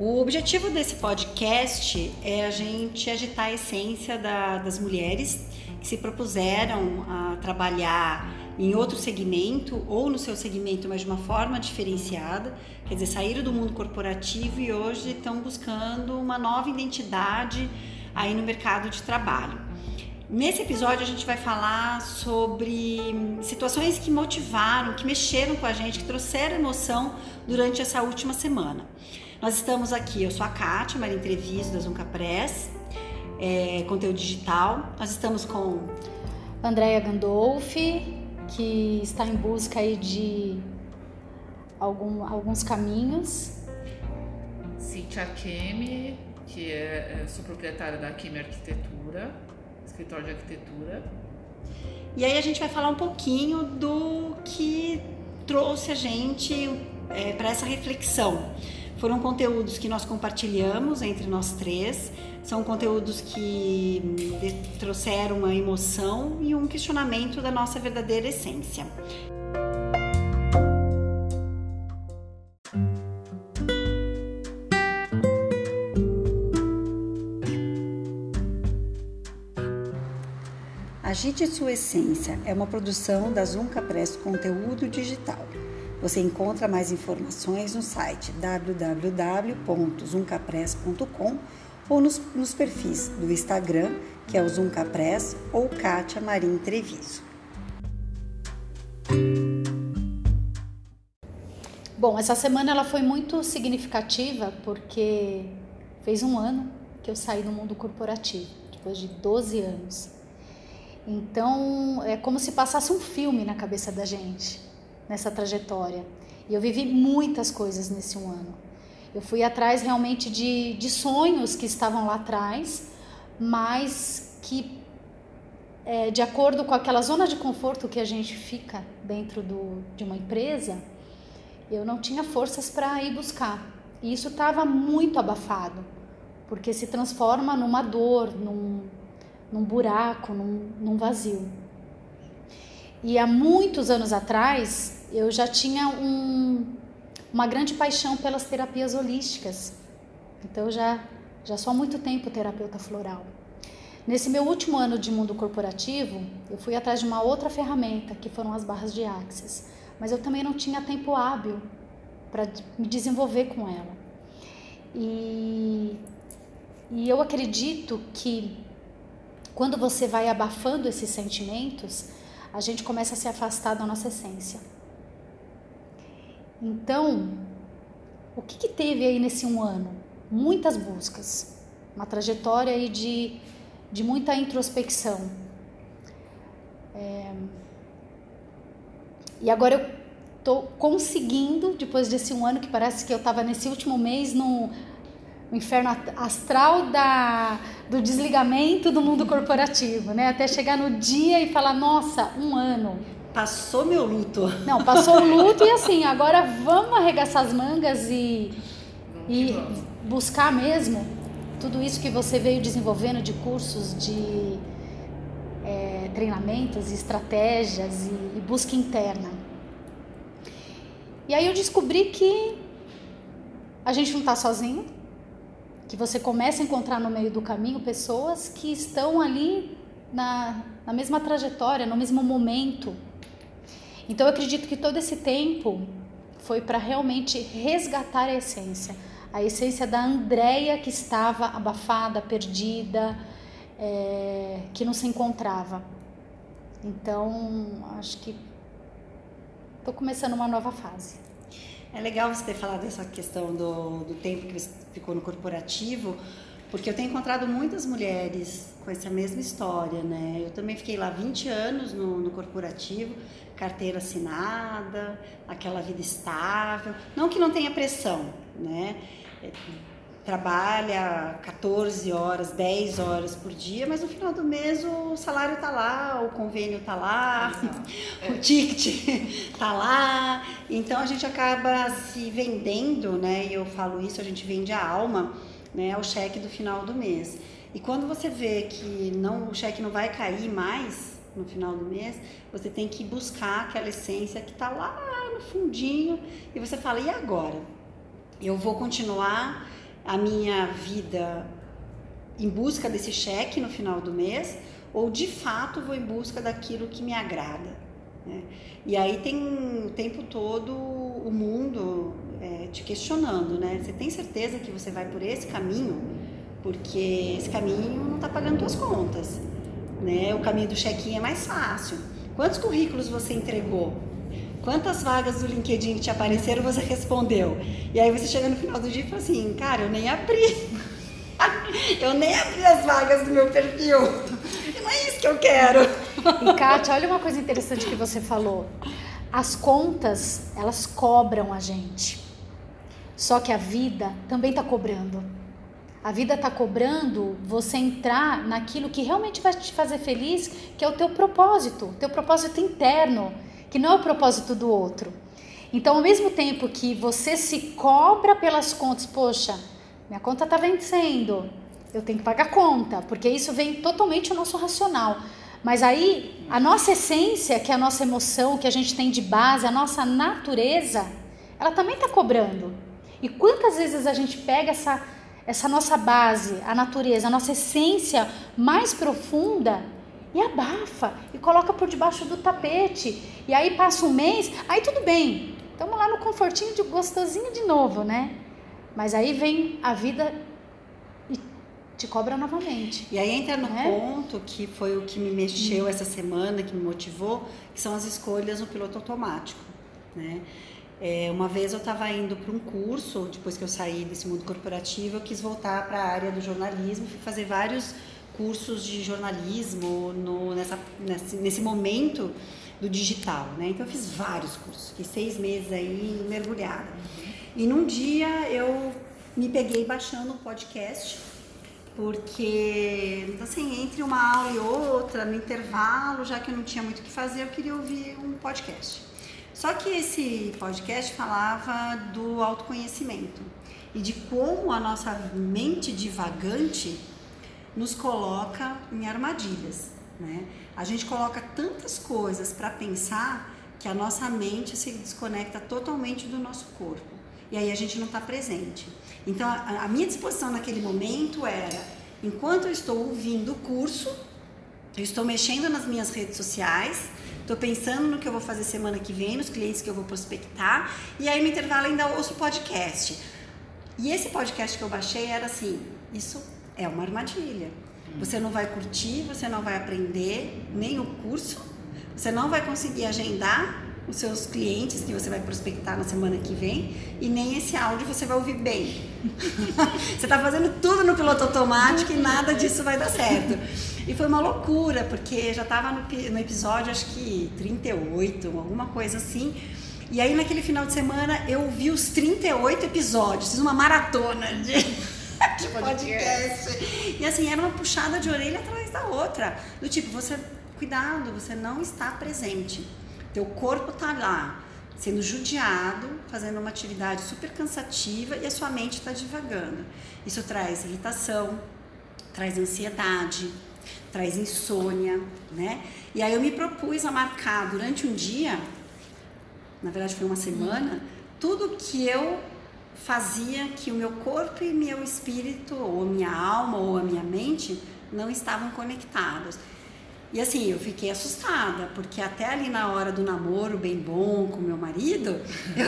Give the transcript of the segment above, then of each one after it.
O objetivo desse podcast é a gente agitar a essência da, das mulheres que se propuseram a trabalhar em outro segmento ou no seu segmento, mas de uma forma diferenciada, quer dizer, saíram do mundo corporativo e hoje estão buscando uma nova identidade aí no mercado de trabalho. Nesse episódio a gente vai falar sobre situações que motivaram, que mexeram com a gente, que trouxeram emoção durante essa última semana. Nós estamos aqui, eu sou a Kátia, Maria Entrevisto da Zunca Press, é, conteúdo digital. Nós estamos com Andréia Gandolfi, que está em busca aí de algum, alguns caminhos. Cintia Kemi, que é, é, sou proprietária da Kemi Arquitetura, escritório de arquitetura. E aí a gente vai falar um pouquinho do que trouxe a gente é, para essa reflexão. Foram conteúdos que nós compartilhamos entre nós três, são conteúdos que hum, trouxeram uma emoção e um questionamento da nossa verdadeira essência. Agite Sua Essência é uma produção da Zunca Press Conteúdo Digital. Você encontra mais informações no site www.zuncapress.com ou nos, nos, perfis do Instagram, que é o Zuncapress ou Kátia Marim Treviso. Bom, essa semana ela foi muito significativa porque fez um ano que eu saí do mundo corporativo, depois de 12 anos. Então, é como se passasse um filme na cabeça da gente nessa trajetória. E eu vivi muitas coisas nesse um ano. Eu fui atrás realmente de, de sonhos que estavam lá atrás, mas que, é, de acordo com aquela zona de conforto que a gente fica dentro do, de uma empresa, eu não tinha forças para ir buscar. E isso estava muito abafado, porque se transforma numa dor, num, num buraco, num, num vazio. E há muitos anos atrás, eu já tinha um, uma grande paixão pelas terapias holísticas. Então já, já sou há muito tempo terapeuta floral. Nesse meu último ano de mundo corporativo, eu fui atrás de uma outra ferramenta, que foram as barras de Axis. Mas eu também não tinha tempo hábil para me desenvolver com ela. E, e eu acredito que quando você vai abafando esses sentimentos, a gente começa a se afastar da nossa essência. Então, o que, que teve aí nesse um ano? Muitas buscas, uma trajetória aí de, de muita introspecção. É... E agora eu estou conseguindo, depois desse um ano que parece que eu estava nesse último mês no, no inferno astral da, do desligamento do mundo corporativo, né? Até chegar no dia e falar, nossa, um ano Passou meu luto. Não, passou o luto e assim, agora vamos arregaçar as mangas e, e buscar mesmo tudo isso que você veio desenvolvendo de cursos, de é, treinamentos, estratégias e, e busca interna. E aí eu descobri que a gente não está sozinho, que você começa a encontrar no meio do caminho pessoas que estão ali na, na mesma trajetória, no mesmo momento então eu acredito que todo esse tempo foi para realmente resgatar a essência, a essência da Andréia que estava abafada, perdida, é, que não se encontrava. Então acho que estou começando uma nova fase. É legal você ter falado dessa questão do, do tempo que você ficou no corporativo, porque eu tenho encontrado muitas mulheres com essa mesma história, né? Eu também fiquei lá 20 anos no, no corporativo, carteira assinada, aquela vida estável. Não que não tenha pressão, né? É, trabalha 14 horas, 10 horas por dia, mas no final do mês o salário tá lá, o convênio tá lá, o ticket tá lá. Então a gente acaba se vendendo, né? E eu falo isso, a gente vende a alma, né, ao cheque do final do mês. E quando você vê que não o cheque não vai cair mais, no final do mês, você tem que buscar aquela essência que está lá no fundinho e você fala, e agora? Eu vou continuar a minha vida em busca desse cheque no final do mês ou de fato vou em busca daquilo que me agrada. Né? E aí tem o tempo todo o mundo é, te questionando, né? Você tem certeza que você vai por esse caminho? Porque esse caminho não está pagando suas contas, né? O caminho do check-in é mais fácil. Quantos currículos você entregou? Quantas vagas do LinkedIn que te apareceram você respondeu? E aí você chega no final do dia e fala assim, cara, eu nem abri. eu nem abri as vagas do meu perfil. Não é isso que eu quero. E Kátia, olha uma coisa interessante que você falou. As contas, elas cobram a gente. Só que a vida também está cobrando. A vida está cobrando você entrar naquilo que realmente vai te fazer feliz, que é o teu propósito, teu propósito interno, que não é o propósito do outro. Então, ao mesmo tempo que você se cobra pelas contas, poxa, minha conta está vencendo, eu tenho que pagar a conta, porque isso vem totalmente o nosso racional. Mas aí, a nossa essência, que é a nossa emoção, que a gente tem de base, a nossa natureza, ela também está cobrando. E quantas vezes a gente pega essa, essa nossa base, a natureza, a nossa essência mais profunda e abafa e coloca por debaixo do tapete. E aí passa um mês, aí tudo bem, estamos lá no confortinho de gostosinho de novo, né? Mas aí vem a vida e te cobra novamente. E aí entra no né? ponto que foi o que me mexeu essa semana, que me motivou, que são as escolhas no piloto automático, né? É, uma vez eu estava indo para um curso, depois que eu saí desse mundo corporativo, eu quis voltar para a área do jornalismo, fui fazer vários cursos de jornalismo no, nessa, nesse, nesse momento do digital, né? Então eu fiz vários cursos, fiquei seis meses aí mergulhada. E num dia eu me peguei baixando um podcast, porque assim, entre uma aula e outra, no intervalo, já que eu não tinha muito o que fazer, eu queria ouvir um podcast. Só que esse podcast falava do autoconhecimento e de como a nossa mente divagante nos coloca em armadilhas, né? A gente coloca tantas coisas para pensar que a nossa mente se desconecta totalmente do nosso corpo e aí a gente não está presente. Então a, a minha disposição naquele momento era, enquanto eu estou ouvindo o curso, eu estou mexendo nas minhas redes sociais, Estou pensando no que eu vou fazer semana que vem, nos clientes que eu vou prospectar. E aí no intervalo ainda ouço podcast. E esse podcast que eu baixei era assim: isso é uma armadilha. Você não vai curtir, você não vai aprender nem o curso, você não vai conseguir agendar os seus clientes que você vai prospectar na semana que vem e nem esse áudio você vai ouvir bem. você está fazendo tudo no piloto automático e nada disso vai dar certo. E foi uma loucura, porque já estava no, no episódio, acho que 38, alguma coisa assim. E aí, naquele final de semana, eu vi os 38 episódios, fiz uma maratona de, de podcast. E assim, era uma puxada de orelha atrás da outra. Do tipo, você, cuidado, você não está presente. Teu corpo está lá, sendo judiado, fazendo uma atividade super cansativa e a sua mente está divagando. Isso traz irritação, traz ansiedade, traz insônia, né? E aí eu me propus a marcar durante um dia, na verdade foi uma semana, tudo que eu fazia que o meu corpo e meu espírito, ou minha alma, ou a minha mente não estavam conectados. E assim, eu fiquei assustada, porque até ali na hora do namoro bem bom com meu marido, eu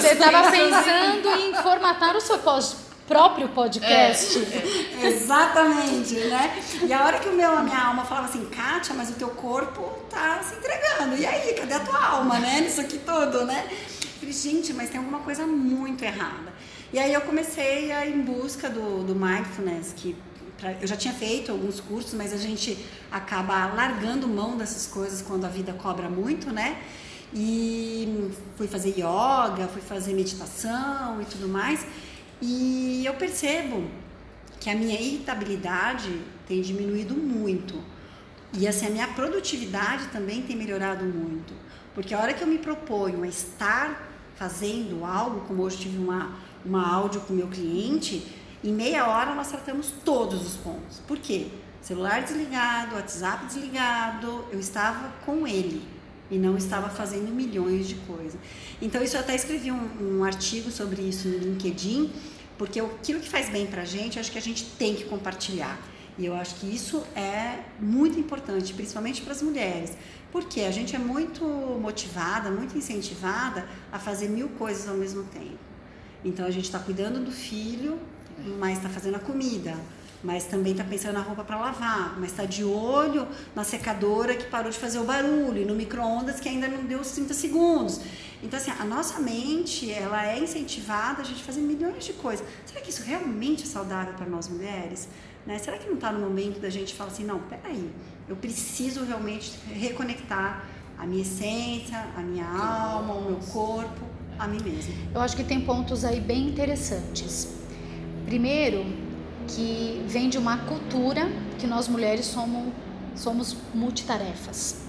Você estava pensando em formatar o seu pós próprio podcast. É, é. Exatamente, né? E a hora que o meu, a minha alma falava assim, Kátia, mas o teu corpo tá se entregando. E aí, cadê a tua alma, né? Nisso aqui tudo, né? Eu falei, gente, mas tem alguma coisa muito errada. E aí eu comecei a ir em busca do, do mindfulness, que pra, eu já tinha feito alguns cursos, mas a gente acaba largando mão dessas coisas quando a vida cobra muito, né? E fui fazer yoga, fui fazer meditação e tudo mais. E eu percebo que a minha irritabilidade tem diminuído muito. E assim, a minha produtividade também tem melhorado muito. Porque a hora que eu me proponho a estar fazendo algo, como hoje tive uma, uma áudio com meu cliente, em meia hora nós tratamos todos os pontos. Por quê? Celular desligado, WhatsApp desligado, eu estava com ele. e não estava fazendo milhões de coisas. Então, isso eu até escrevi um, um artigo sobre isso no LinkedIn, porque aquilo que faz bem para a gente, acho que a gente tem que compartilhar. E eu acho que isso é muito importante, principalmente para as mulheres. Porque a gente é muito motivada, muito incentivada a fazer mil coisas ao mesmo tempo. Então a gente está cuidando do filho, mas está fazendo a comida mas também está pensando na roupa para lavar, mas está de olho na secadora que parou de fazer o barulho, e no micro-ondas que ainda não deu os 30 segundos. Então, assim, a nossa mente, ela é incentivada a gente fazer milhões de coisas. Será que isso realmente é saudável para nós mulheres? Né? Será que não está no momento da gente falar assim, não, peraí, eu preciso realmente reconectar a minha essência, a minha alma, o meu corpo, a mim mesma? Eu acho que tem pontos aí bem interessantes. Primeiro, que vem de uma cultura que nós mulheres somos, somos multitarefas.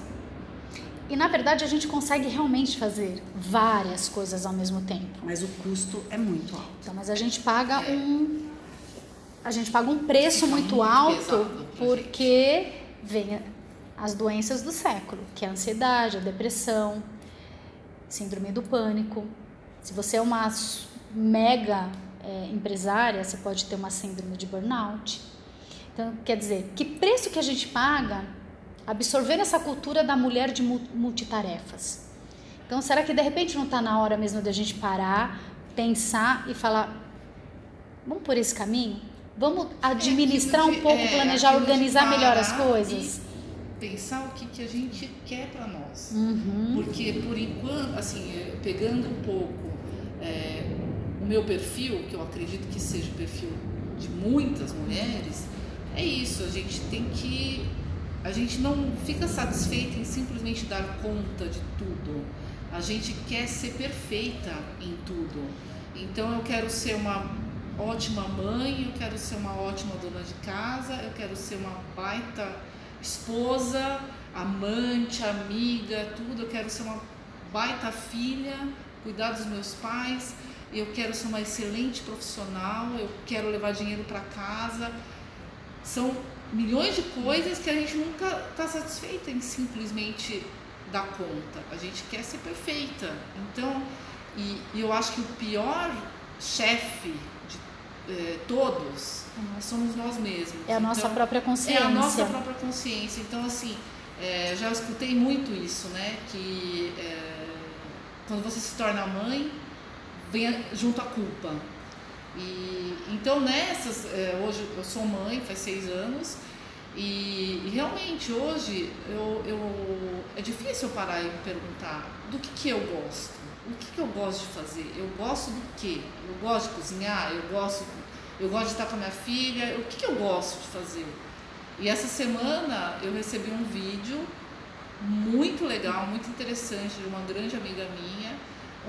E na verdade a gente consegue realmente fazer várias coisas ao mesmo tempo. Mas o custo é muito alto. Então, mas a gente paga um a gente paga um preço muito, muito alto porque vem as doenças do século, que é a ansiedade, a depressão, síndrome do pânico. Se você é uma mega é, empresária, você pode ter uma síndrome de burnout. Então, quer dizer, que preço que a gente paga absorvendo essa cultura da mulher de multitarefas? Então, será que de repente não está na hora mesmo da gente parar, pensar e falar: vamos por esse caminho? Vamos é, administrar é, um pouco, é, planejar, organizar melhor as coisas? Pensar o que, que a gente quer para nós. Uhum. Porque, por enquanto, assim, pegando um pouco é, o meu perfil, que eu acredito que seja o perfil de muitas mulheres, é isso, a gente tem que. A gente não fica satisfeita em simplesmente dar conta de tudo. A gente quer ser perfeita em tudo. Então eu quero ser uma ótima mãe, eu quero ser uma ótima dona de casa, eu quero ser uma baita esposa, amante, amiga, tudo. Eu quero ser uma baita filha, cuidar dos meus pais eu quero ser uma excelente profissional, eu quero levar dinheiro para casa. São milhões de coisas que a gente nunca está satisfeita em simplesmente dar conta. A gente quer ser perfeita. Então, e, e eu acho que o pior chefe de eh, todos somos nós mesmos. É a então, nossa própria consciência. É a nossa própria consciência. Então, assim, é, já escutei muito isso, né? Que é, quando você se torna mãe, vem junto à culpa. E, então nessas, é, hoje eu sou mãe, faz seis anos, e, e, realmente hoje eu, eu, é difícil eu parar e me perguntar do que, que eu gosto, o que, que eu gosto de fazer, eu gosto do quê? Eu gosto de cozinhar, eu gosto, eu gosto de estar com a minha filha, o que, que eu gosto de fazer? E essa semana eu recebi um vídeo muito legal, muito interessante de uma grande amiga minha,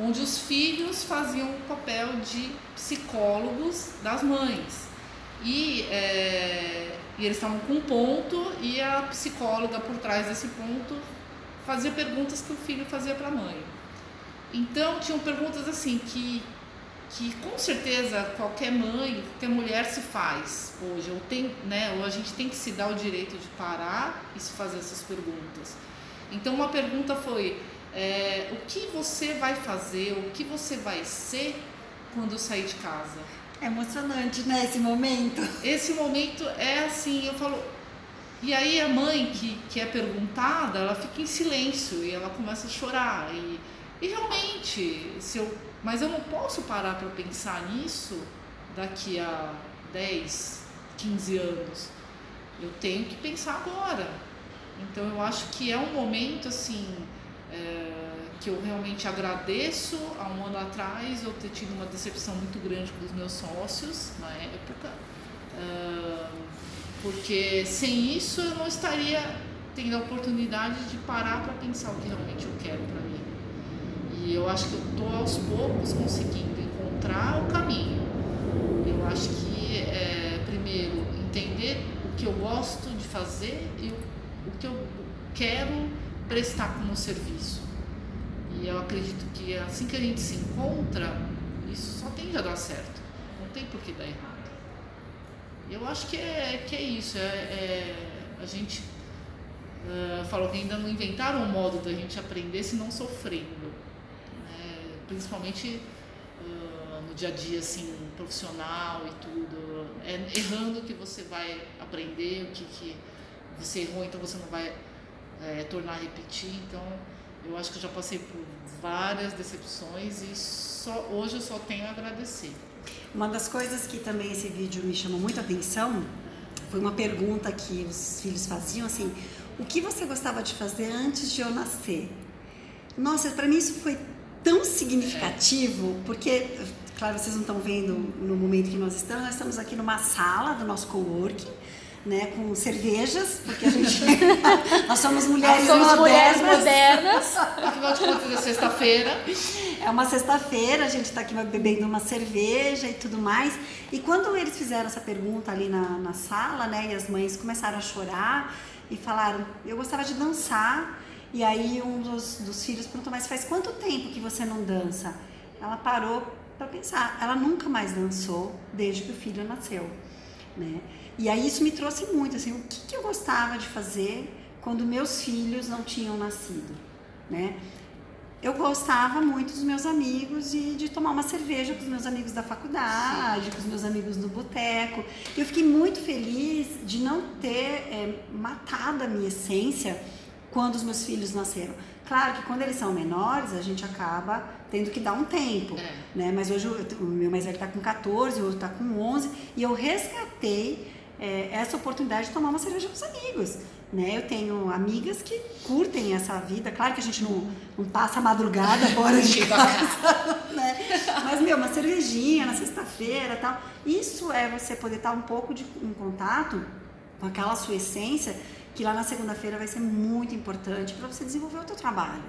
onde os filhos faziam o papel de psicólogos das mães. E, é, e eles estavam com um ponto e a psicóloga por trás desse ponto fazia perguntas que o filho fazia para a mãe. Então tinham perguntas assim que, que com certeza qualquer mãe, qualquer mulher se faz hoje. Ou, tem, né, ou a gente tem que se dar o direito de parar e se fazer essas perguntas. Então uma pergunta foi é, o que você vai fazer, o que você vai ser quando sair de casa. É emocionante, né, esse momento? Esse momento é assim, eu falo. E aí a mãe que, que é perguntada, ela fica em silêncio e ela começa a chorar. E, e realmente, se eu, mas eu não posso parar para pensar nisso daqui a 10, 15 anos. Eu tenho que pensar agora. Então eu acho que é um momento assim é, que eu realmente agradeço há um ano atrás eu ter tido uma decepção muito grande com os meus sócios na época, é, porque sem isso eu não estaria tendo a oportunidade de parar para pensar o que realmente eu quero para mim. E eu acho que eu estou aos poucos conseguindo encontrar o caminho. Eu acho que, é, primeiro, entender o que eu gosto de fazer e o, o que eu quero prestar como serviço. E eu acredito que assim que a gente se encontra, isso só tende a dar certo. Não tem por que dar errado. Eu acho que é, que é isso. É, é a gente uh, falou que ainda não inventaram um modo da gente aprender se não sofrendo. Né? Principalmente uh, no dia a dia assim, profissional e tudo. É errando que você vai aprender o que, que você errou, então você não vai é, tornar a repetir. Então eu acho que eu já passei por várias decepções e só, hoje eu só tenho a agradecer. Uma das coisas que também esse vídeo me chamou muita atenção foi uma pergunta que os filhos faziam assim: o que você gostava de fazer antes de eu nascer? Nossa, para mim isso foi tão significativo, porque, claro, vocês não estão vendo no momento que nós estamos, nós estamos aqui numa sala do nosso coworking né, com cervejas, porque a gente nós somos mulheres somos modernas. mulheres modernas. Afinal de contas, é sexta-feira. É uma sexta-feira, a gente está aqui bebendo uma cerveja e tudo mais. E quando eles fizeram essa pergunta ali na, na sala, né, e as mães começaram a chorar e falaram: Eu gostava de dançar. E aí um dos, dos filhos perguntou: Mas faz quanto tempo que você não dança? Ela parou para pensar. Ela nunca mais dançou desde que o filho nasceu, né? E aí isso me trouxe muito, assim, o que, que eu gostava de fazer quando meus filhos não tinham nascido, né? Eu gostava muito dos meus amigos e de tomar uma cerveja com os meus amigos da faculdade, Sim. com os meus amigos do boteco. Eu fiquei muito feliz de não ter é, matado a minha essência quando os meus filhos nasceram. Claro que quando eles são menores, a gente acaba tendo que dar um tempo, é. né? Mas hoje o meu mais velho está com 14, o outro está com 11, e eu resgatei é, essa oportunidade de tomar uma cerveja com os amigos. Né? Eu tenho amigas que curtem essa vida. Claro que a gente não, não passa a madrugada fora de casa, né? Mas, meu, uma cervejinha na sexta-feira tal. Isso é você poder estar um pouco de, em contato com aquela sua essência que lá na segunda-feira vai ser muito importante para você desenvolver o teu trabalho.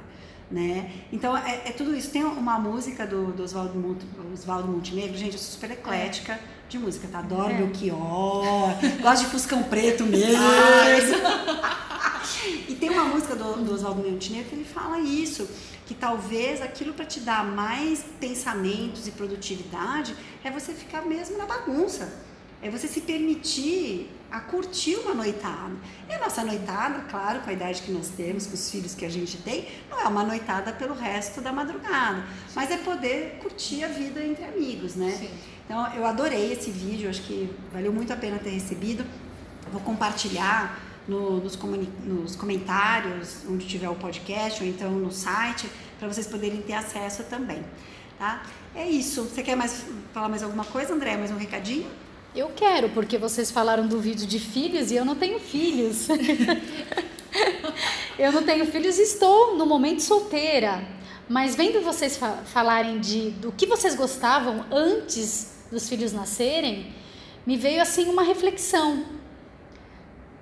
Né? Então é, é, tudo isso. Tem uma música do, do Oswaldo, Oswaldo Montenegro, gente, eu sou super eclética. É de música, tá? Adoro é. Belchior, gosto de Fuscão Preto mesmo. e tem uma música do, do Oswaldo Montenegro que ele fala isso, que talvez aquilo para te dar mais pensamentos e produtividade é você ficar mesmo na bagunça. É você se permitir a curtir uma noitada. E a nossa noitada, claro, com a idade que nós temos, com os filhos que a gente tem, não é uma noitada pelo resto da madrugada, mas é poder curtir a vida entre amigos, né? Sim. Então, eu adorei esse vídeo, acho que valeu muito a pena ter recebido. Vou compartilhar no, nos, nos, comentários, onde tiver o podcast, ou então no site, para vocês poderem ter acesso também. Tá? É isso. Você quer mais falar mais alguma coisa, André? Mais um recadinho? Eu quero, porque vocês falaram do vídeo de filhos e eu não tenho filhos. eu não tenho filhos e estou no momento solteira. Mas vendo vocês fa falarem de do que vocês gostavam antes dos filhos nascerem, me veio assim uma reflexão.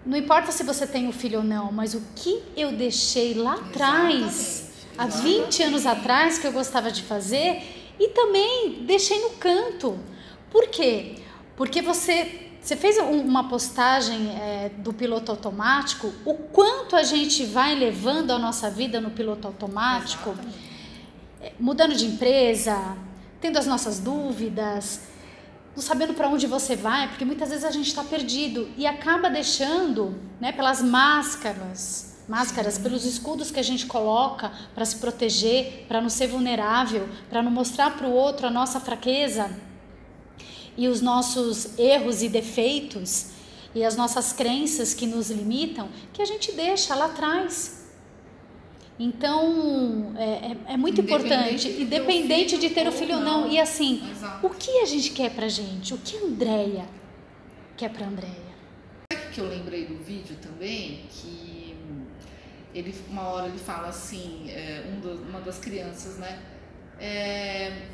Não importa se você tem um filho ou não, mas o que eu deixei lá atrás, há 20 anos atrás, que eu gostava de fazer, e também deixei no canto. Por quê? Porque você você fez uma postagem é, do piloto automático, o quanto a gente vai levando a nossa vida no piloto automático, é, mudando de empresa, tendo as nossas dúvidas, não sabendo para onde você vai, porque muitas vezes a gente está perdido e acaba deixando, né, pelas máscaras, máscaras, pelos escudos que a gente coloca para se proteger, para não ser vulnerável, para não mostrar para o outro a nossa fraqueza e os nossos erros e defeitos e as nossas crenças que nos limitam, que a gente deixa lá atrás. Então, é, é, é muito importante, independente de ter o filho ou não. E assim, Exato. o que a gente quer pra gente? O que a Andrea quer pra Andrea? Sabe que eu lembrei do vídeo também? Que ele, uma hora ele fala assim, é, um do, uma das crianças, né? É,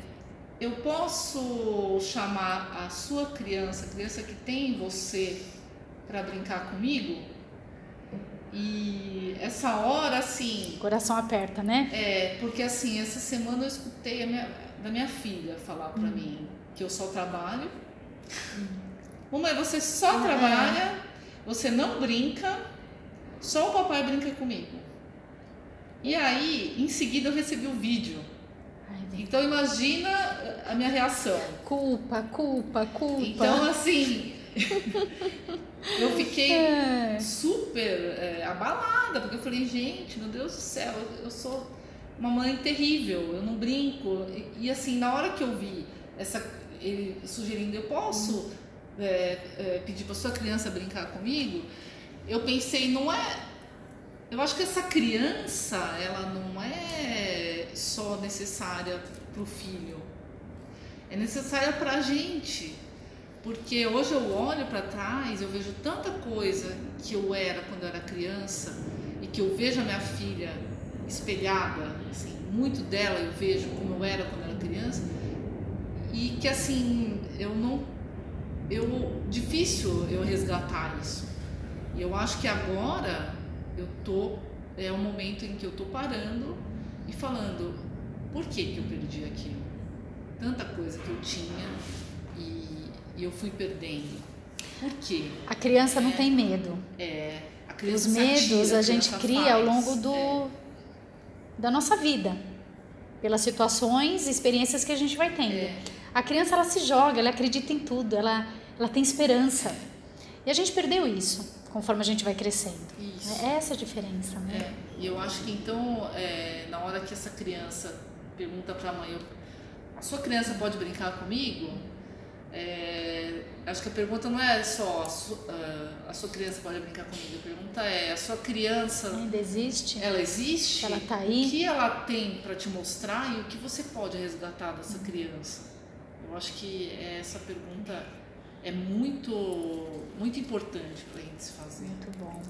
eu posso chamar a sua criança, a criança que tem em você, para brincar comigo? E essa hora, assim. O coração aperta, né? É, porque assim, essa semana eu escutei minha, da minha filha falar pra hum. mim que eu só trabalho. Hum. Mamãe, você só ah, trabalha, você não brinca, só o papai brinca comigo. E aí, em seguida, eu recebi o um vídeo. Então, imagina a minha reação. Culpa, culpa, culpa. Então, assim, eu fiquei é. super é, abalada, porque eu falei, gente, meu Deus do céu, eu sou uma mãe terrível, eu não brinco. E, e assim, na hora que eu vi essa, ele sugerindo, eu posso é, é, pedir para sua criança brincar comigo, eu pensei, não é. Eu acho que essa criança, ela não é só necessária para o filho, é necessária para a gente. Porque hoje eu olho para trás, eu vejo tanta coisa que eu era quando eu era criança e que eu vejo a minha filha espelhada, assim, muito dela eu vejo como eu era quando eu era criança e que assim eu não eu difícil eu resgatar isso. E eu acho que agora eu tô é o momento em que eu tô parando e falando por que que eu perdi aquilo? Tanta coisa que eu tinha e, e eu fui perdendo. Por quê? A criança não é, tem medo. É. Os medos a gente cria faz, ao longo do, é. da nossa vida, pelas situações e experiências que a gente vai tendo. É. A criança ela se joga, ela acredita em tudo, ela, ela tem esperança. E a gente perdeu isso conforme a gente vai crescendo. Isso. É essa a diferença. Né? É. E eu acho que então, é, na hora que essa criança pergunta para a mãe, a sua criança pode brincar comigo? É, acho que a pergunta não é só a sua, a sua, criança pode brincar comigo, a pergunta é a sua criança ainda existe? Ela existe? Ela tá aí? O que ela tem para te mostrar e o que você pode resgatar dessa criança? Eu acho que essa pergunta é muito muito importante para a gente se fazer. Muito bom.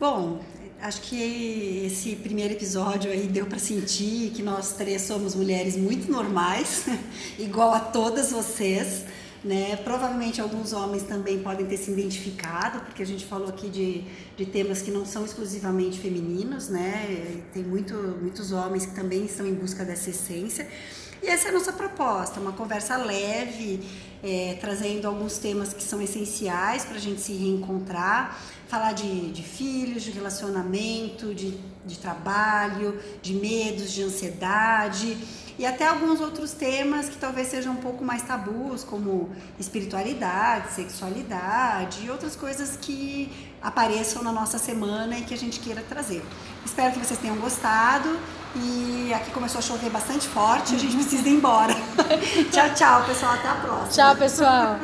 Bom, acho que esse primeiro episódio aí deu para sentir que nós três somos mulheres muito normais, igual a todas vocês. Né? Provavelmente alguns homens também podem ter se identificado, porque a gente falou aqui de, de temas que não são exclusivamente femininos, né? Tem muito, muitos homens que também estão em busca dessa essência. E essa é a nossa proposta, uma conversa leve, é, trazendo alguns temas que são essenciais para a gente se reencontrar, falar de, de filhos, de relacionamento, de, de trabalho, de medos, de ansiedade e até alguns outros temas que talvez sejam um pouco mais tabus, como espiritualidade, sexualidade e outras coisas que apareçam na nossa semana e que a gente queira trazer. Espero que vocês tenham gostado e aqui começou a chover bastante forte, a gente precisa ir embora. tchau, tchau, pessoal, até a próxima. Tchau, pessoal.